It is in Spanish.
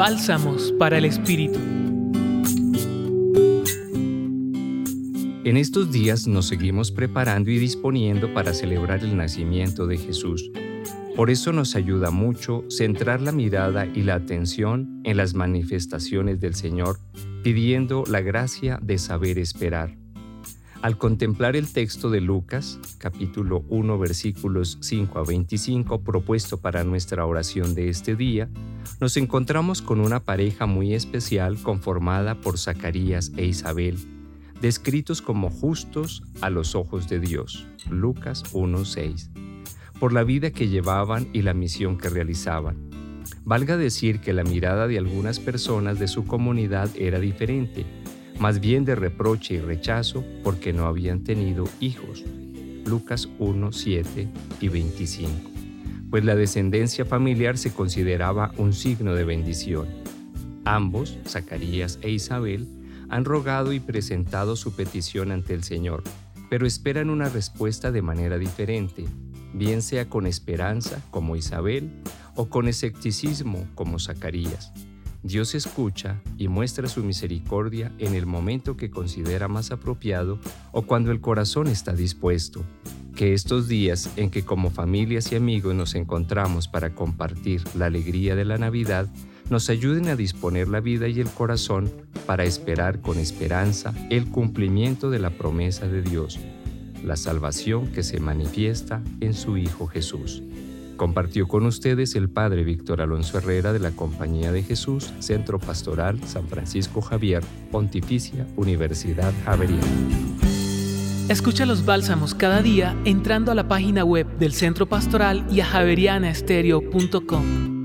Bálsamos para el Espíritu. En estos días nos seguimos preparando y disponiendo para celebrar el nacimiento de Jesús. Por eso nos ayuda mucho centrar la mirada y la atención en las manifestaciones del Señor, pidiendo la gracia de saber esperar. Al contemplar el texto de Lucas, capítulo 1, versículos 5 a 25, propuesto para nuestra oración de este día, nos encontramos con una pareja muy especial conformada por Zacarías e Isabel, descritos como justos a los ojos de Dios. Lucas 1.6. Por la vida que llevaban y la misión que realizaban. Valga decir que la mirada de algunas personas de su comunidad era diferente más bien de reproche y rechazo porque no habían tenido hijos. Lucas 1, 7 y 25. Pues la descendencia familiar se consideraba un signo de bendición. Ambos, Zacarías e Isabel, han rogado y presentado su petición ante el Señor, pero esperan una respuesta de manera diferente, bien sea con esperanza, como Isabel, o con escepticismo, como Zacarías. Dios escucha y muestra su misericordia en el momento que considera más apropiado o cuando el corazón está dispuesto. Que estos días en que como familias y amigos nos encontramos para compartir la alegría de la Navidad nos ayuden a disponer la vida y el corazón para esperar con esperanza el cumplimiento de la promesa de Dios, la salvación que se manifiesta en su Hijo Jesús. Compartió con ustedes el Padre Víctor Alonso Herrera de la Compañía de Jesús, Centro Pastoral San Francisco Javier, Pontificia Universidad Javeriana. Escucha los bálsamos cada día entrando a la página web del Centro Pastoral y a javerianaestereo.com.